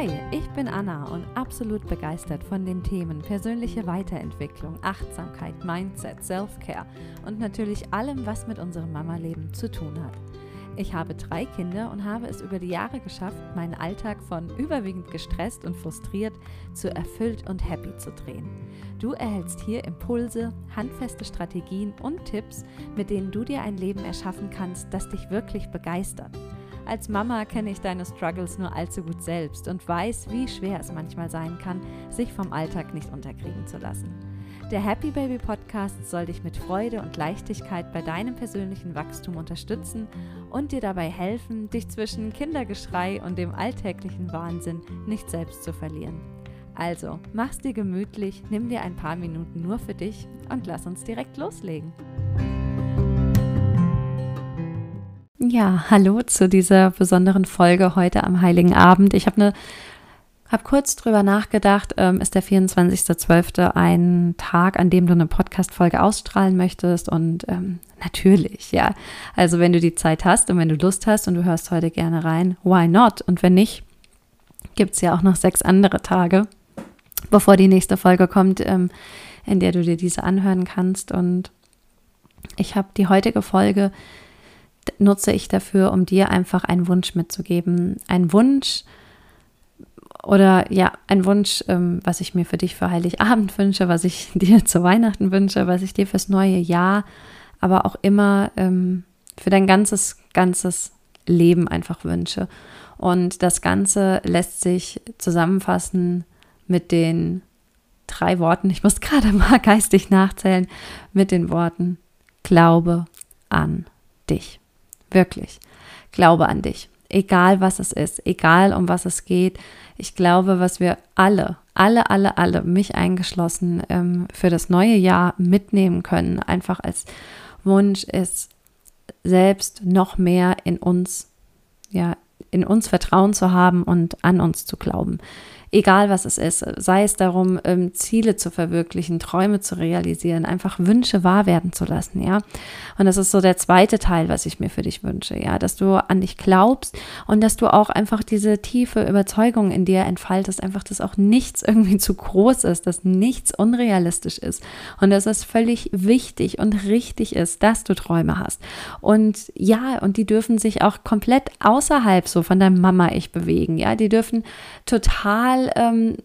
Hi, ich bin Anna und absolut begeistert von den Themen persönliche Weiterentwicklung, Achtsamkeit, Mindset, Self-Care und natürlich allem, was mit unserem Mama-Leben zu tun hat. Ich habe drei Kinder und habe es über die Jahre geschafft, meinen Alltag von überwiegend gestresst und frustriert zu erfüllt und happy zu drehen. Du erhältst hier Impulse, handfeste Strategien und Tipps, mit denen du dir ein Leben erschaffen kannst, das dich wirklich begeistert. Als Mama kenne ich deine Struggles nur allzu gut selbst und weiß, wie schwer es manchmal sein kann, sich vom Alltag nicht unterkriegen zu lassen. Der Happy Baby Podcast soll dich mit Freude und Leichtigkeit bei deinem persönlichen Wachstum unterstützen und dir dabei helfen, dich zwischen Kindergeschrei und dem alltäglichen Wahnsinn nicht selbst zu verlieren. Also, mach's dir gemütlich, nimm dir ein paar Minuten nur für dich und lass uns direkt loslegen. Ja, hallo zu dieser besonderen Folge heute am Heiligen Abend. Ich habe eine habe kurz drüber nachgedacht, ähm, ist der 24.12. ein Tag, an dem du eine Podcast-Folge ausstrahlen möchtest? Und ähm, natürlich, ja. Also wenn du die Zeit hast und wenn du Lust hast und du hörst heute gerne rein, why not? Und wenn nicht, gibt es ja auch noch sechs andere Tage, bevor die nächste Folge kommt, ähm, in der du dir diese anhören kannst. Und ich habe die heutige Folge nutze ich dafür, um dir einfach einen Wunsch mitzugeben. Ein Wunsch, oder ja, ein Wunsch, ähm, was ich mir für dich für Heiligabend wünsche, was ich dir zu Weihnachten wünsche, was ich dir fürs neue Jahr, aber auch immer ähm, für dein ganzes, ganzes Leben einfach wünsche. Und das Ganze lässt sich zusammenfassen mit den drei Worten, ich muss gerade mal geistig nachzählen, mit den Worten Glaube an dich. Wirklich. Glaube an dich egal was es ist, egal um was es geht. Ich glaube, was wir alle, alle, alle, alle, mich eingeschlossen, ähm, für das neue Jahr mitnehmen können, einfach als Wunsch ist, selbst noch mehr in uns, ja, in uns Vertrauen zu haben und an uns zu glauben egal was es ist, sei es darum, ähm, Ziele zu verwirklichen, Träume zu realisieren, einfach Wünsche wahr werden zu lassen, ja. Und das ist so der zweite Teil, was ich mir für dich wünsche, ja, dass du an dich glaubst und dass du auch einfach diese tiefe Überzeugung in dir entfaltest, einfach, dass auch nichts irgendwie zu groß ist, dass nichts unrealistisch ist und dass es völlig wichtig und richtig ist, dass du Träume hast. Und ja, und die dürfen sich auch komplett außerhalb so von deinem Mama-Ich bewegen, ja, die dürfen total mal ähm,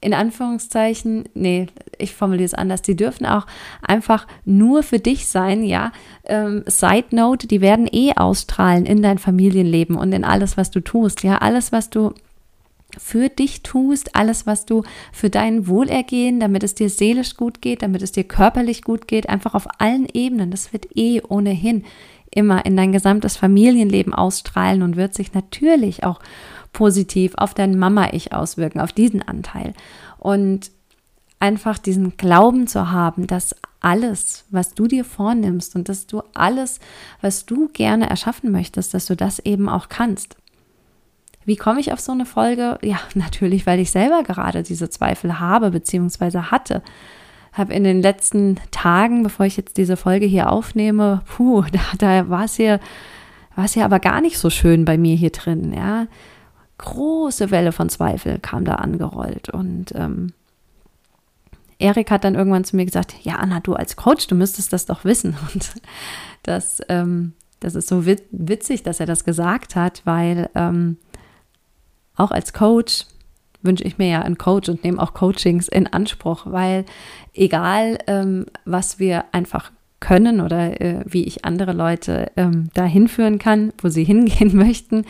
in Anführungszeichen, nee, ich formuliere es anders, die dürfen auch einfach nur für dich sein, ja. Ähm, Side Note, die werden eh ausstrahlen in dein Familienleben und in alles, was du tust, ja. Alles, was du für dich tust, alles, was du für dein Wohlergehen, damit es dir seelisch gut geht, damit es dir körperlich gut geht, einfach auf allen Ebenen, das wird eh ohnehin immer in dein gesamtes Familienleben ausstrahlen und wird sich natürlich auch positiv auf dein Mama-Ich auswirken, auf diesen Anteil. Und einfach diesen Glauben zu haben, dass alles, was du dir vornimmst und dass du alles, was du gerne erschaffen möchtest, dass du das eben auch kannst. Wie komme ich auf so eine Folge? Ja, natürlich, weil ich selber gerade diese Zweifel habe bzw. hatte. Habe in den letzten Tagen, bevor ich jetzt diese Folge hier aufnehme, puh, da, da war es hier, ja aber gar nicht so schön bei mir hier drin. Ja, große Welle von Zweifel kam da angerollt. Und ähm, Erik hat dann irgendwann zu mir gesagt, ja, Anna, du als Coach, du müsstest das doch wissen. Und das, ähm, das ist so witzig, dass er das gesagt hat, weil ähm, auch als Coach wünsche ich mir ja einen Coach und nehme auch Coachings in Anspruch, weil egal, ähm, was wir einfach können oder äh, wie ich andere Leute ähm, dahin führen kann, wo sie hingehen möchten,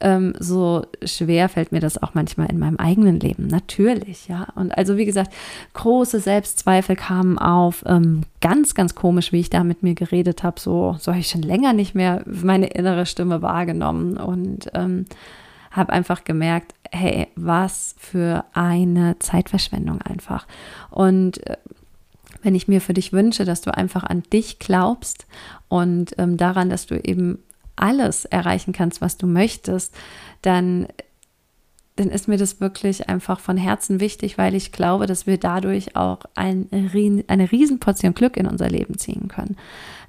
ähm, so schwer fällt mir das auch manchmal in meinem eigenen Leben. Natürlich, ja. Und also, wie gesagt, große Selbstzweifel kamen auf. Ähm, ganz, ganz komisch, wie ich da mit mir geredet habe. So, so habe ich schon länger nicht mehr meine innere Stimme wahrgenommen und ähm, habe einfach gemerkt, hey, was für eine Zeitverschwendung einfach. Und äh, wenn ich mir für dich wünsche, dass du einfach an dich glaubst und ähm, daran, dass du eben alles erreichen kannst, was du möchtest, dann dann ist mir das wirklich einfach von Herzen wichtig, weil ich glaube, dass wir dadurch auch ein, eine Riesenportion Glück in unser Leben ziehen können.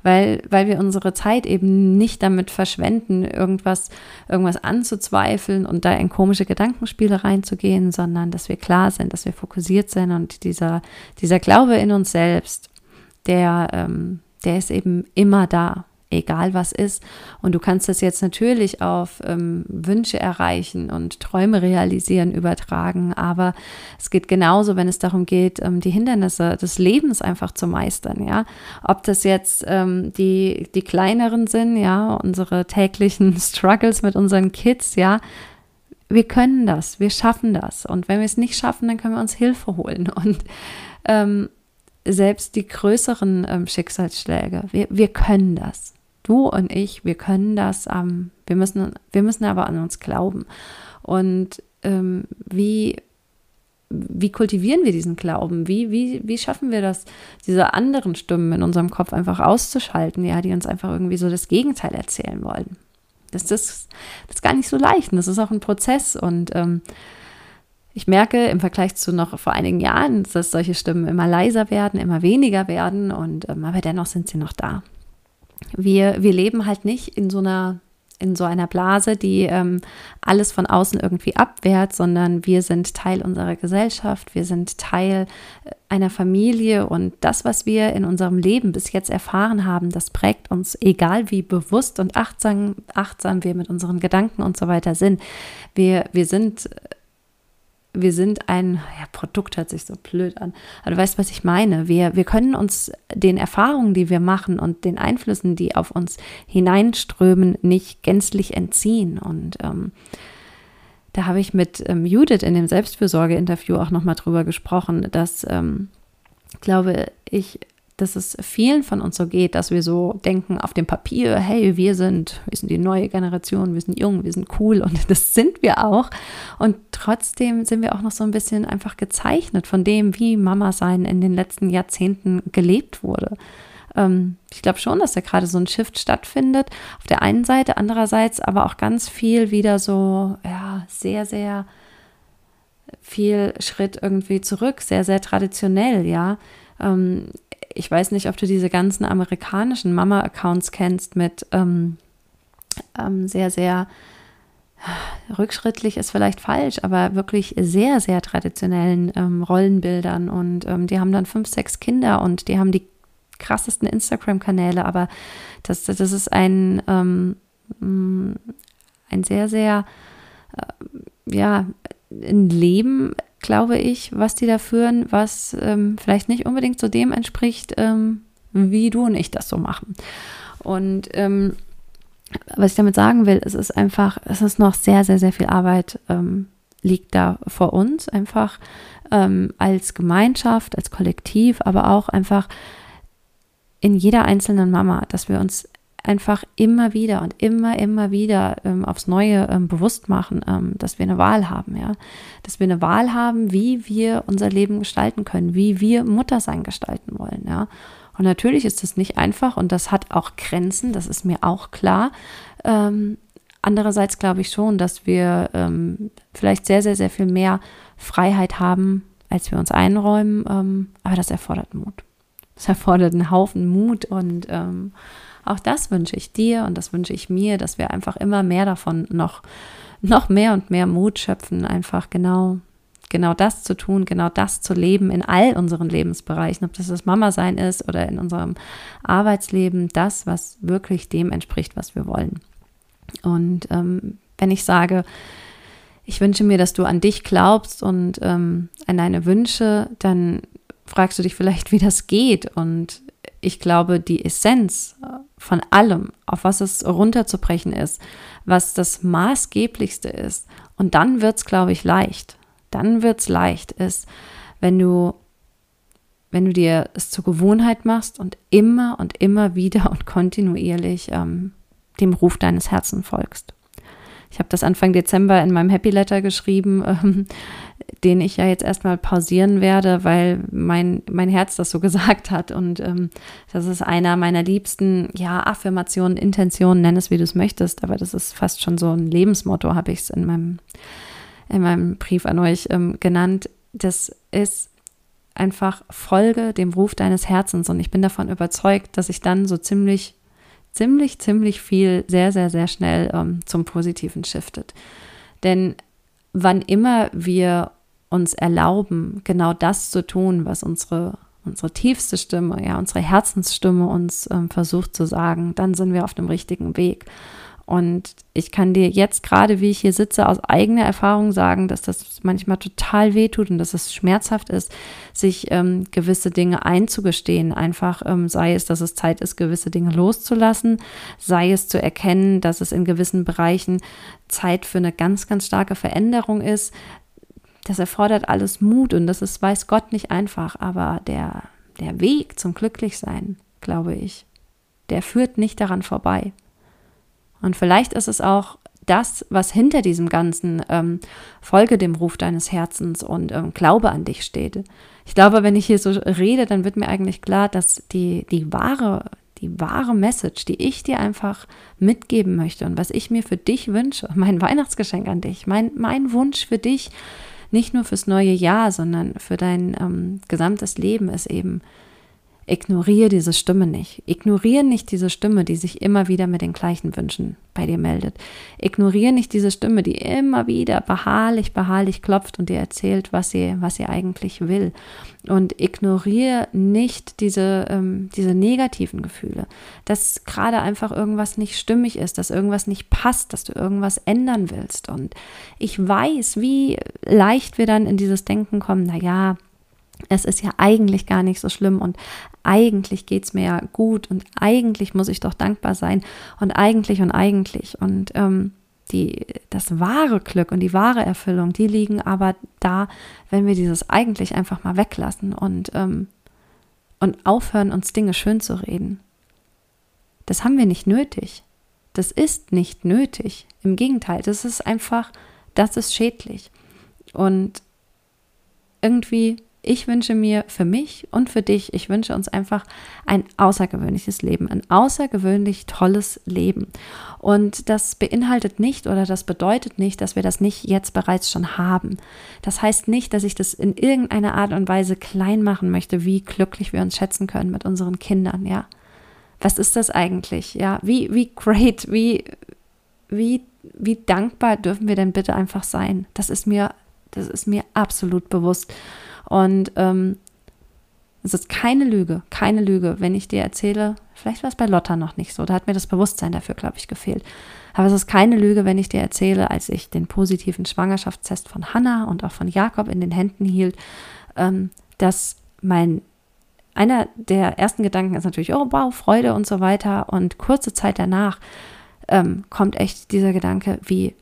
Weil, weil wir unsere Zeit eben nicht damit verschwenden, irgendwas, irgendwas anzuzweifeln und da in komische Gedankenspiele reinzugehen, sondern dass wir klar sind, dass wir fokussiert sind und dieser, dieser Glaube in uns selbst, der, ähm, der ist eben immer da egal was ist. Und du kannst das jetzt natürlich auf ähm, Wünsche erreichen und Träume realisieren, übertragen. Aber es geht genauso, wenn es darum geht, ähm, die Hindernisse des Lebens einfach zu meistern. Ja, ob das jetzt ähm, die, die kleineren sind, ja, unsere täglichen Struggles mit unseren Kids, ja. Wir können das, wir schaffen das. Und wenn wir es nicht schaffen, dann können wir uns Hilfe holen. Und ähm, selbst die größeren ähm, Schicksalsschläge, wir, wir können das. Du und ich, wir können das, ähm, wir, müssen, wir müssen aber an uns glauben. Und ähm, wie, wie kultivieren wir diesen Glauben? Wie, wie, wie schaffen wir das, diese anderen Stimmen in unserem Kopf einfach auszuschalten, ja, die uns einfach irgendwie so das Gegenteil erzählen wollen? Das, das, das ist gar nicht so leicht und das ist auch ein Prozess und ähm, ich merke im Vergleich zu noch vor einigen Jahren, dass solche Stimmen immer leiser werden, immer weniger werden und ähm, aber dennoch sind sie noch da wir, wir leben halt nicht in so einer in so einer Blase, die ähm, alles von außen irgendwie abwehrt, sondern wir sind Teil unserer Gesellschaft, wir sind Teil äh, einer Familie und das, was wir in unserem Leben bis jetzt erfahren haben, das prägt uns, egal wie bewusst und achtsam, achtsam wir mit unseren Gedanken und so weiter sind. Wir, wir sind wir sind ein, ja, Produkt hört sich so blöd an, aber du weißt, was ich meine. Wir, wir können uns den Erfahrungen, die wir machen und den Einflüssen, die auf uns hineinströmen, nicht gänzlich entziehen. Und ähm, da habe ich mit ähm, Judith in dem Selbstfürsorge-Interview auch nochmal drüber gesprochen, dass, ähm, glaube ich, dass es vielen von uns so geht, dass wir so denken auf dem Papier, hey, wir sind, wir sind die neue Generation, wir sind jung, wir sind cool und das sind wir auch. Und trotzdem sind wir auch noch so ein bisschen einfach gezeichnet von dem, wie Mama sein in den letzten Jahrzehnten gelebt wurde. Ähm, ich glaube schon, dass da gerade so ein Shift stattfindet. Auf der einen Seite, andererseits aber auch ganz viel wieder so, ja, sehr, sehr viel Schritt irgendwie zurück, sehr, sehr traditionell, ja. Ähm, ich weiß nicht, ob du diese ganzen amerikanischen Mama-Accounts kennst mit ähm, ähm, sehr, sehr rückschrittlich ist vielleicht falsch, aber wirklich sehr, sehr traditionellen ähm, Rollenbildern. Und ähm, die haben dann fünf, sechs Kinder und die haben die krassesten Instagram-Kanäle, aber das, das ist ein, ähm, ein sehr, sehr, äh, ja, ein Leben glaube ich, was die da führen, was ähm, vielleicht nicht unbedingt so dem entspricht, ähm, wie du und ich das so machen. Und ähm, was ich damit sagen will, es ist einfach, es ist noch sehr, sehr, sehr viel Arbeit ähm, liegt da vor uns, einfach ähm, als Gemeinschaft, als Kollektiv, aber auch einfach in jeder einzelnen Mama, dass wir uns einfach immer wieder und immer, immer wieder ähm, aufs Neue ähm, bewusst machen, ähm, dass wir eine Wahl haben, ja. Dass wir eine Wahl haben, wie wir unser Leben gestalten können, wie wir Muttersein gestalten wollen, ja. Und natürlich ist das nicht einfach und das hat auch Grenzen, das ist mir auch klar. Ähm, andererseits glaube ich schon, dass wir ähm, vielleicht sehr, sehr, sehr viel mehr Freiheit haben, als wir uns einräumen, ähm, aber das erfordert Mut. Das erfordert einen Haufen Mut und auch das wünsche ich dir und das wünsche ich mir, dass wir einfach immer mehr davon noch, noch mehr und mehr Mut schöpfen, einfach genau, genau das zu tun, genau das zu leben in all unseren Lebensbereichen, ob das das Mama-Sein ist oder in unserem Arbeitsleben, das, was wirklich dem entspricht, was wir wollen. Und ähm, wenn ich sage, ich wünsche mir, dass du an dich glaubst und ähm, an deine Wünsche, dann fragst du dich vielleicht, wie das geht. Und ich glaube, die Essenz von allem, auf was es runterzubrechen ist, was das Maßgeblichste ist. Und dann wird es, glaube ich, leicht. Dann wird es leicht, ist, wenn du, wenn du dir es zur Gewohnheit machst und immer und immer wieder und kontinuierlich ähm, dem Ruf deines Herzens folgst. Ich habe das Anfang Dezember in meinem Happy Letter geschrieben, ähm, den ich ja jetzt erstmal pausieren werde, weil mein, mein Herz das so gesagt hat. Und ähm, das ist einer meiner liebsten, ja, Affirmationen, Intentionen, nenn es wie du es möchtest, aber das ist fast schon so ein Lebensmotto, habe ich es in meinem in meinem Brief an euch ähm, genannt. Das ist einfach Folge dem Ruf deines Herzens und ich bin davon überzeugt, dass ich dann so ziemlich, ziemlich, ziemlich viel sehr, sehr, sehr schnell ähm, zum Positiven shiftet. Denn wann immer wir uns erlauben, genau das zu tun, was unsere, unsere tiefste Stimme, ja, unsere Herzensstimme uns ähm, versucht zu sagen, dann sind wir auf dem richtigen Weg. Und ich kann dir jetzt gerade, wie ich hier sitze, aus eigener Erfahrung sagen, dass das manchmal total wehtut und dass es schmerzhaft ist, sich ähm, gewisse Dinge einzugestehen. Einfach ähm, sei es, dass es Zeit ist, gewisse Dinge loszulassen, sei es zu erkennen, dass es in gewissen Bereichen Zeit für eine ganz, ganz starke Veränderung ist. Das erfordert alles Mut und das ist, weiß Gott, nicht einfach, aber der, der Weg zum Glücklichsein, glaube ich, der führt nicht daran vorbei. Und vielleicht ist es auch das, was hinter diesem ganzen ähm, Folge dem Ruf deines Herzens und ähm, Glaube an dich steht. Ich glaube, wenn ich hier so rede, dann wird mir eigentlich klar, dass die, die wahre, die wahre Message, die ich dir einfach mitgeben möchte und was ich mir für dich wünsche, mein Weihnachtsgeschenk an dich, mein, mein Wunsch für dich, nicht nur fürs neue Jahr, sondern für dein ähm, gesamtes Leben ist eben, Ignoriere diese Stimme nicht. Ignoriere nicht diese Stimme, die sich immer wieder mit den gleichen Wünschen bei dir meldet. Ignoriere nicht diese Stimme, die immer wieder beharrlich, beharrlich klopft und dir erzählt, was sie, was sie eigentlich will. Und ignoriere nicht diese, ähm, diese negativen Gefühle, dass gerade einfach irgendwas nicht stimmig ist, dass irgendwas nicht passt, dass du irgendwas ändern willst. Und ich weiß, wie leicht wir dann in dieses Denken kommen, na ja, es ist ja eigentlich gar nicht so schlimm und eigentlich geht es mir ja gut und eigentlich muss ich doch dankbar sein und eigentlich und eigentlich. Und ähm, die, das wahre Glück und die wahre Erfüllung, die liegen aber da, wenn wir dieses eigentlich einfach mal weglassen und, ähm, und aufhören, uns Dinge schön zu reden. Das haben wir nicht nötig. Das ist nicht nötig. Im Gegenteil, das ist einfach, das ist schädlich. Und irgendwie ich wünsche mir für mich und für dich, ich wünsche uns einfach ein außergewöhnliches Leben, ein außergewöhnlich tolles Leben. Und das beinhaltet nicht oder das bedeutet nicht, dass wir das nicht jetzt bereits schon haben. Das heißt nicht, dass ich das in irgendeiner Art und Weise klein machen möchte, wie glücklich wir uns schätzen können mit unseren Kindern, ja. Was ist das eigentlich? Ja, wie, wie great, wie, wie, wie dankbar dürfen wir denn bitte einfach sein? Das ist mir, das ist mir absolut bewusst. Und ähm, es ist keine Lüge, keine Lüge, wenn ich dir erzähle, vielleicht war es bei Lotta noch nicht so, da hat mir das Bewusstsein dafür, glaube ich, gefehlt. Aber es ist keine Lüge, wenn ich dir erzähle, als ich den positiven Schwangerschaftstest von Hannah und auch von Jakob in den Händen hielt, ähm, dass mein einer der ersten Gedanken ist natürlich, oh wow, Freude und so weiter. Und kurze Zeit danach ähm, kommt echt dieser Gedanke, wie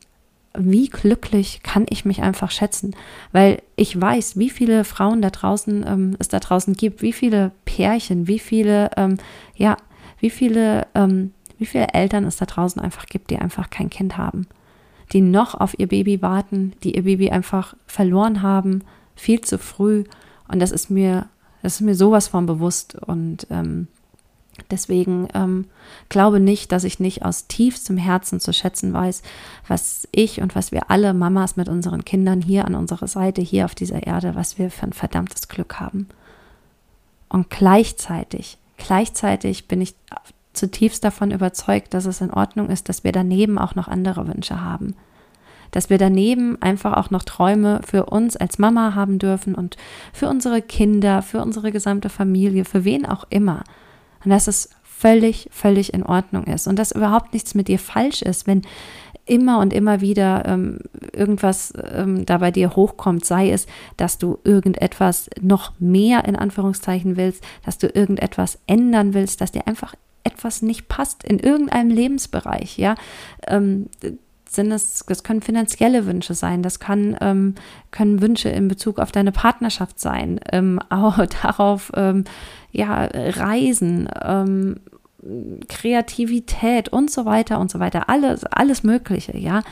wie glücklich kann ich mich einfach schätzen, weil ich weiß, wie viele Frauen da draußen ähm, es da draußen gibt, wie viele Pärchen, wie viele, ähm, ja, wie viele, ähm, wie viele Eltern es da draußen einfach gibt, die einfach kein Kind haben, die noch auf ihr Baby warten, die ihr Baby einfach verloren haben, viel zu früh. Und das ist mir, das ist mir sowas von bewusst. Und ähm, Deswegen ähm, glaube nicht, dass ich nicht aus tiefstem Herzen zu schätzen weiß, was ich und was wir alle Mamas mit unseren Kindern hier an unserer Seite, hier auf dieser Erde, was wir für ein verdammtes Glück haben. Und gleichzeitig, gleichzeitig bin ich zutiefst davon überzeugt, dass es in Ordnung ist, dass wir daneben auch noch andere Wünsche haben. Dass wir daneben einfach auch noch Träume für uns als Mama haben dürfen und für unsere Kinder, für unsere gesamte Familie, für wen auch immer und dass es völlig, völlig in Ordnung ist und dass überhaupt nichts mit dir falsch ist, wenn immer und immer wieder ähm, irgendwas ähm, da bei dir hochkommt, sei es, dass du irgendetwas noch mehr in Anführungszeichen willst, dass du irgendetwas ändern willst, dass dir einfach etwas nicht passt in irgendeinem Lebensbereich, ja. Ähm, sind es, das können finanzielle Wünsche sein, das kann, ähm, können Wünsche in Bezug auf deine Partnerschaft sein, ähm, auch darauf, ähm, ja, Reisen, ähm, Kreativität und so weiter und so weiter, alles, alles Mögliche, ja.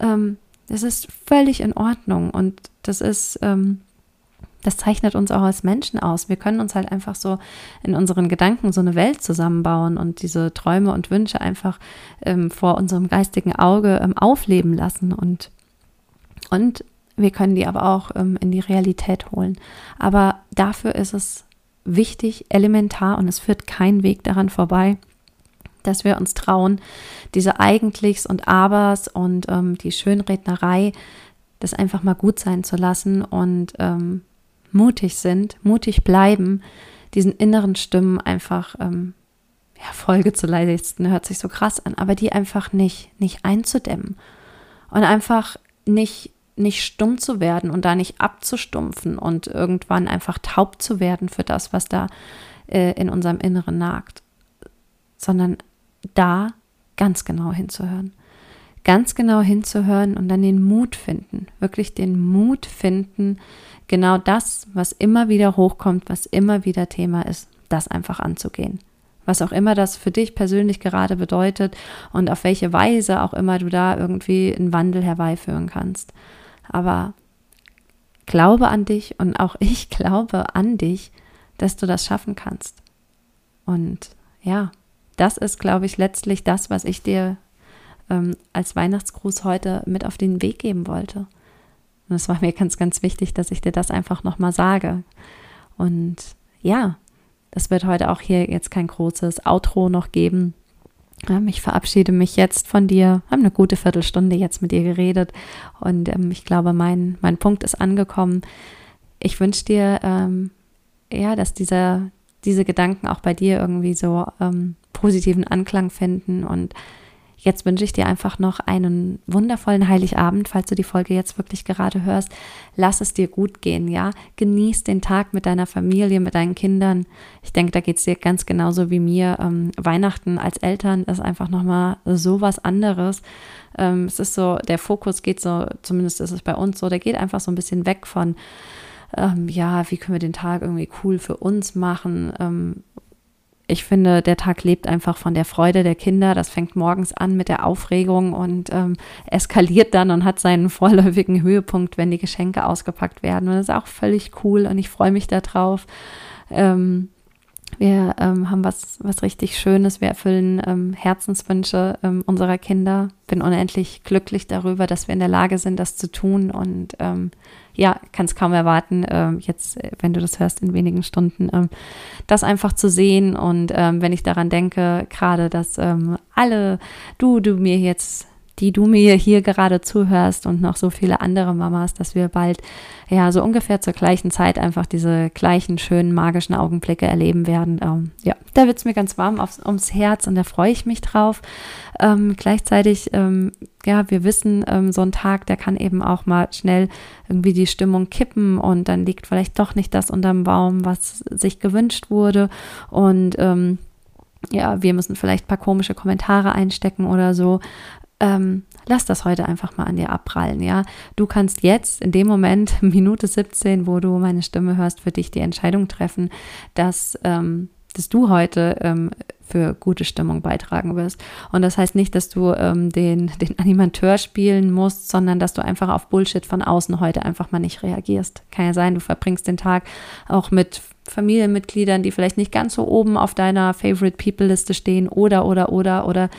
Ähm, das ist völlig in Ordnung und das ist, ähm, das zeichnet uns auch als Menschen aus. Wir können uns halt einfach so in unseren Gedanken so eine Welt zusammenbauen und diese Träume und Wünsche einfach ähm, vor unserem geistigen Auge ähm, aufleben lassen und, und Wir können die aber auch ähm, in die Realität holen. Aber dafür ist es wichtig, elementar und es führt kein Weg daran vorbei, dass wir uns trauen, diese Eigentlichs und Abers und ähm, die Schönrednerei, das einfach mal gut sein zu lassen und ähm, mutig sind, mutig bleiben, diesen inneren Stimmen einfach ähm, ja, Folge zu leisten, hört sich so krass an, aber die einfach nicht, nicht einzudämmen und einfach nicht, nicht stumm zu werden und da nicht abzustumpfen und irgendwann einfach taub zu werden für das, was da äh, in unserem Inneren nagt, sondern da ganz genau hinzuhören. Ganz genau hinzuhören und dann den Mut finden, wirklich den Mut finden, genau das, was immer wieder hochkommt, was immer wieder Thema ist, das einfach anzugehen. Was auch immer das für dich persönlich gerade bedeutet und auf welche Weise auch immer du da irgendwie einen Wandel herbeiführen kannst. Aber glaube an dich und auch ich glaube an dich, dass du das schaffen kannst. Und ja, das ist, glaube ich, letztlich das, was ich dir ähm, als Weihnachtsgruß heute mit auf den Weg geben wollte. Und es war mir ganz, ganz wichtig, dass ich dir das einfach nochmal sage. Und ja, das wird heute auch hier jetzt kein großes Outro noch geben. Ähm, ich verabschiede mich jetzt von dir. Haben eine gute Viertelstunde jetzt mit dir geredet und ähm, ich glaube, mein, mein Punkt ist angekommen. Ich wünsche dir, ähm, ja, dass dieser, diese Gedanken auch bei dir irgendwie so ähm, positiven Anklang finden. Und jetzt wünsche ich dir einfach noch einen wundervollen Heiligabend, falls du die Folge jetzt wirklich gerade hörst. Lass es dir gut gehen, ja. Genieß den Tag mit deiner Familie, mit deinen Kindern. Ich denke, da geht es dir ganz genauso wie mir. Ähm, Weihnachten als Eltern ist einfach nochmal so was anderes. Ähm, es ist so, der Fokus geht so, zumindest ist es bei uns so, der geht einfach so ein bisschen weg von ähm, ja, wie können wir den Tag irgendwie cool für uns machen? Ich finde, der Tag lebt einfach von der Freude der Kinder. Das fängt morgens an mit der Aufregung und ähm, eskaliert dann und hat seinen vorläufigen Höhepunkt, wenn die Geschenke ausgepackt werden. Und das ist auch völlig cool und ich freue mich darauf. Ähm, wir ähm, haben was, was richtig Schönes. Wir erfüllen ähm, Herzenswünsche ähm, unserer Kinder. Bin unendlich glücklich darüber, dass wir in der Lage sind, das zu tun. Und ähm, ja, kann es kaum erwarten, ähm, jetzt, äh, wenn du das hörst, in wenigen Stunden, ähm, das einfach zu sehen. Und wenn ich daran denke, gerade, dass alle, du, du mir jetzt die du mir hier gerade zuhörst und noch so viele andere Mamas, dass wir bald ja so ungefähr zur gleichen Zeit einfach diese gleichen schönen magischen Augenblicke erleben werden. Ähm, ja, da wird es mir ganz warm aufs, ums Herz und da freue ich mich drauf. Ähm, gleichzeitig, ähm, ja, wir wissen, ähm, so ein Tag, der kann eben auch mal schnell irgendwie die Stimmung kippen und dann liegt vielleicht doch nicht das unterm Baum, was sich gewünscht wurde und ähm, ja, wir müssen vielleicht ein paar komische Kommentare einstecken oder so ähm, lass das heute einfach mal an dir abprallen, ja. Du kannst jetzt in dem Moment, Minute 17, wo du meine Stimme hörst, für dich die Entscheidung treffen, dass, ähm, dass du heute ähm, für gute Stimmung beitragen wirst. Und das heißt nicht, dass du ähm, den, den Animateur spielen musst, sondern dass du einfach auf Bullshit von außen heute einfach mal nicht reagierst. Kann ja sein, du verbringst den Tag auch mit Familienmitgliedern, die vielleicht nicht ganz so oben auf deiner Favorite People Liste stehen oder, oder, oder, oder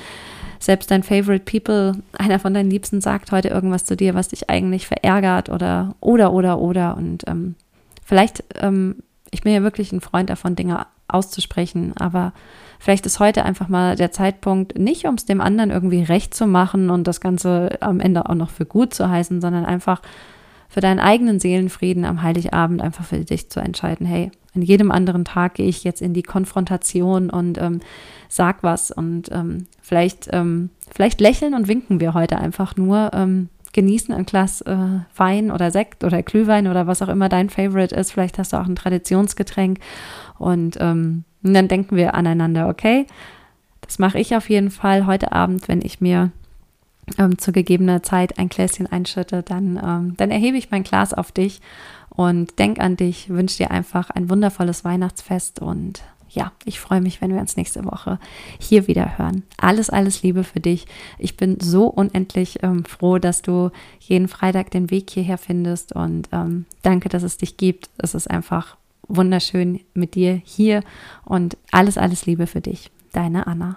selbst dein Favorite People, einer von deinen Liebsten sagt heute irgendwas zu dir, was dich eigentlich verärgert oder, oder, oder, oder. Und ähm, vielleicht, ähm, ich bin ja wirklich ein Freund davon, Dinge auszusprechen, aber vielleicht ist heute einfach mal der Zeitpunkt, nicht um es dem anderen irgendwie recht zu machen und das Ganze am Ende auch noch für gut zu heißen, sondern einfach für deinen eigenen Seelenfrieden am Heiligabend einfach für dich zu entscheiden, hey, an jedem anderen Tag gehe ich jetzt in die Konfrontation und ähm, sag was und ähm, vielleicht, ähm, vielleicht lächeln und winken wir heute einfach nur, ähm, genießen ein Glas äh, Wein oder Sekt oder Glühwein oder was auch immer dein Favorite ist. Vielleicht hast du auch ein Traditionsgetränk und, ähm, und dann denken wir aneinander, okay? Das mache ich auf jeden Fall heute Abend, wenn ich mir ähm, zu gegebener Zeit ein Gläschen einschütte, dann, ähm, dann erhebe ich mein Glas auf dich und denk an dich, wünsche dir einfach ein wundervolles Weihnachtsfest und ja, ich freue mich, wenn wir uns nächste Woche hier wieder hören. Alles, alles Liebe für dich. Ich bin so unendlich ähm, froh, dass du jeden Freitag den Weg hierher findest und ähm, danke, dass es dich gibt. Es ist einfach wunderschön mit dir hier und alles, alles Liebe für dich. Deine Anna.